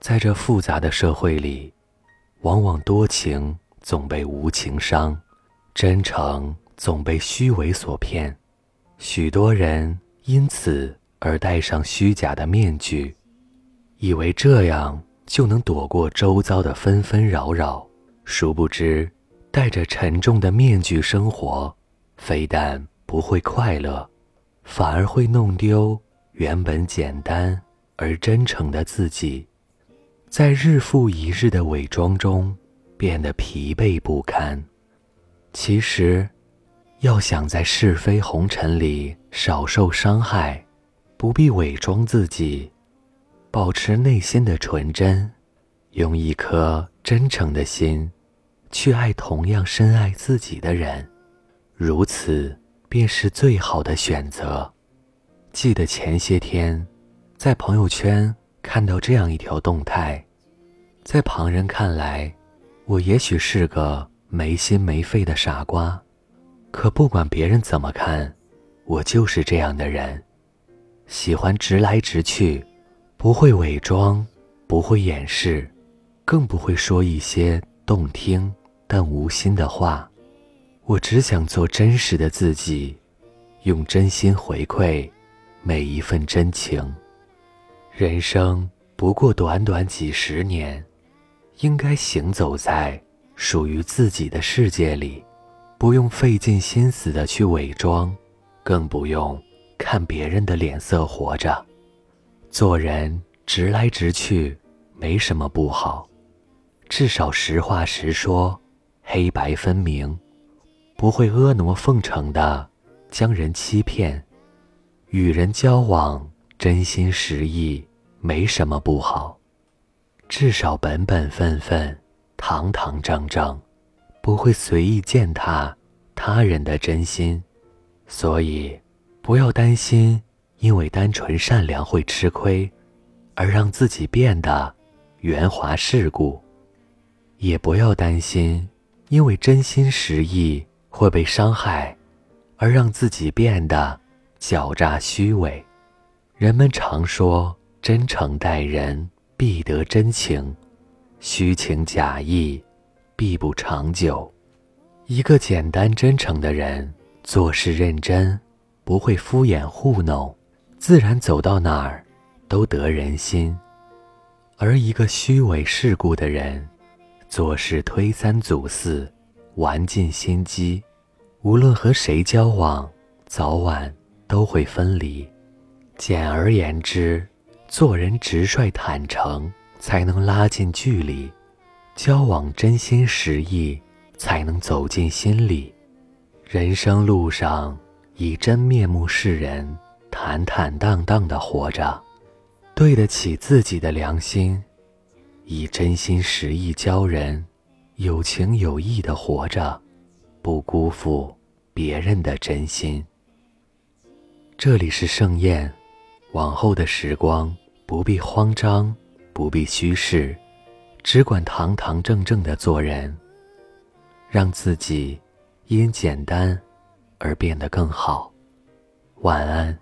在这复杂的社会里，往往多情总被无情伤，真诚总被虚伪所骗。许多人因此而戴上虚假的面具，以为这样就能躲过周遭的纷纷扰扰。殊不知，戴着沉重的面具生活，非但不会快乐，反而会弄丢原本简单而真诚的自己。在日复一日的伪装中，变得疲惫不堪。其实，要想在是非红尘里少受伤害，不必伪装自己，保持内心的纯真，用一颗真诚的心，去爱同样深爱自己的人，如此便是最好的选择。记得前些天，在朋友圈。看到这样一条动态，在旁人看来，我也许是个没心没肺的傻瓜，可不管别人怎么看，我就是这样的人，喜欢直来直去，不会伪装，不会掩饰，更不会说一些动听但无心的话。我只想做真实的自己，用真心回馈每一份真情。人生不过短短几十年，应该行走在属于自己的世界里，不用费尽心思的去伪装，更不用看别人的脸色活着。做人直来直去没什么不好，至少实话实说，黑白分明，不会婀娜奉承的将人欺骗。与人交往，真心实意。没什么不好，至少本本分分、堂堂正正，不会随意践踏他人的真心。所以，不要担心因为单纯善良会吃亏，而让自己变得圆滑世故；也不要担心因为真心实意会被伤害，而让自己变得狡诈虚伪。人们常说。真诚待人，必得真情；虚情假意，必不长久。一个简单真诚的人，做事认真，不会敷衍糊弄，自然走到哪儿都得人心；而一个虚伪世故的人，做事推三阻四，玩尽心机，无论和谁交往，早晚都会分离。简而言之。做人直率坦诚，才能拉近距离；交往真心实意，才能走进心里。人生路上，以真面目示人，坦坦荡荡的活着，对得起自己的良心；以真心实意交人，有情有义的活着，不辜负别人的真心。这里是盛宴。往后的时光，不必慌张，不必虚饰，只管堂堂正正的做人，让自己因简单而变得更好。晚安。